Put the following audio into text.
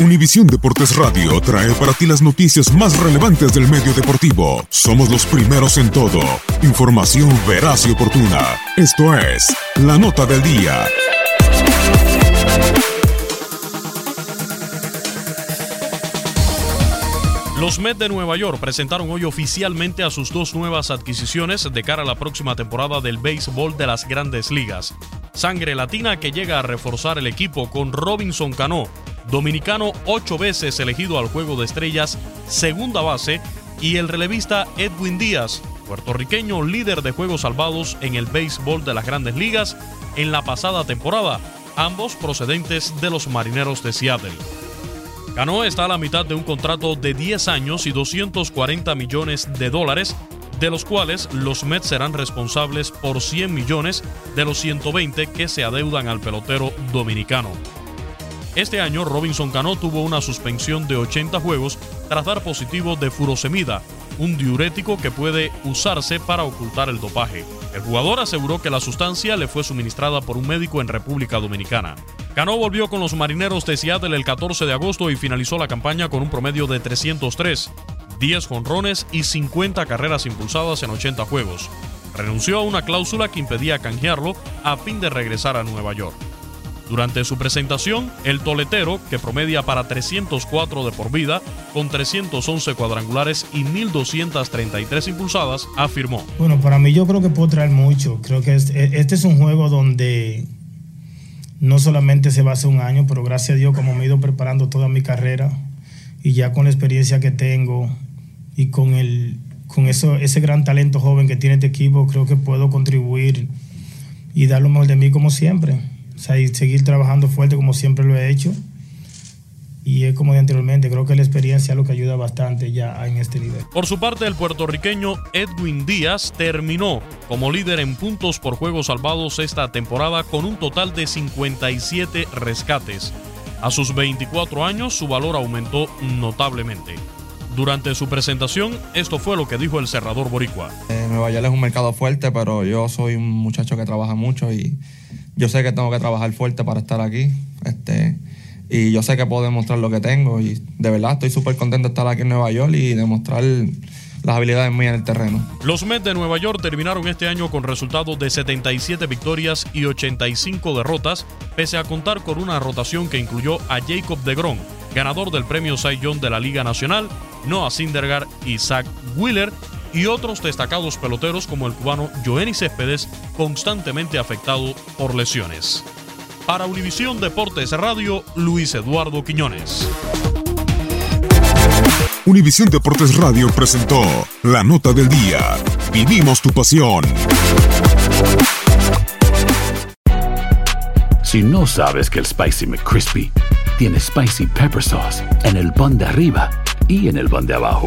Univisión Deportes Radio trae para ti las noticias más relevantes del medio deportivo. Somos los primeros en todo. Información veraz y oportuna. Esto es La Nota del Día. Los Mets de Nueva York presentaron hoy oficialmente a sus dos nuevas adquisiciones de cara a la próxima temporada del béisbol de las grandes ligas. Sangre latina que llega a reforzar el equipo con Robinson Cano, dominicano ocho veces elegido al Juego de Estrellas, segunda base, y el relevista Edwin Díaz, puertorriqueño líder de juegos salvados en el béisbol de las grandes ligas en la pasada temporada, ambos procedentes de los Marineros de Seattle. Cano está a la mitad de un contrato de 10 años y 240 millones de dólares, de los cuales los Mets serán responsables por 100 millones de los 120 que se adeudan al pelotero dominicano. Este año Robinson Cano tuvo una suspensión de 80 juegos tras dar positivo de furosemida, un diurético que puede usarse para ocultar el dopaje. El jugador aseguró que la sustancia le fue suministrada por un médico en República Dominicana. Cano volvió con los marineros de Seattle el 14 de agosto y finalizó la campaña con un promedio de 303, 10 jonrones y 50 carreras impulsadas en 80 juegos. Renunció a una cláusula que impedía canjearlo a fin de regresar a Nueva York. Durante su presentación, el toletero, que promedia para 304 de por vida, con 311 cuadrangulares y 1.233 impulsadas, afirmó. Bueno, para mí yo creo que puedo traer mucho. Creo que este, este es un juego donde no solamente se va a hacer un año, pero gracias a Dios como me he ido preparando toda mi carrera y ya con la experiencia que tengo y con, el, con eso, ese gran talento joven que tiene este equipo, creo que puedo contribuir y dar lo mejor de mí como siempre. O sea, y seguir trabajando fuerte como siempre lo he hecho. Y es como de anteriormente, creo que la experiencia es lo que ayuda bastante ya en este nivel. Por su parte, el puertorriqueño Edwin Díaz terminó como líder en puntos por juegos salvados esta temporada con un total de 57 rescates. A sus 24 años, su valor aumentó notablemente. Durante su presentación, esto fue lo que dijo el cerrador boricua. Eh, Nueva York es un mercado fuerte, pero yo soy un muchacho que trabaja mucho y yo sé que tengo que trabajar fuerte para estar aquí. Este, y yo sé que puedo demostrar lo que tengo y de verdad estoy súper contento de estar aquí en Nueva York y demostrar las habilidades mías en el terreno. Los Mets de Nueva York terminaron este año con resultados de 77 victorias y 85 derrotas, pese a contar con una rotación que incluyó a Jacob DeGrom, ganador del premio Cy Young de la Liga Nacional, Noah Syndergaard y Zach Wheeler, y otros destacados peloteros como el cubano Joenny Céspedes, constantemente afectado por lesiones. Para Univisión Deportes Radio, Luis Eduardo Quiñones. Univisión Deportes Radio presentó La Nota del Día. Vivimos tu pasión. Si no sabes que el Spicy McCrispy tiene Spicy Pepper Sauce en el pan de arriba y en el pan de abajo.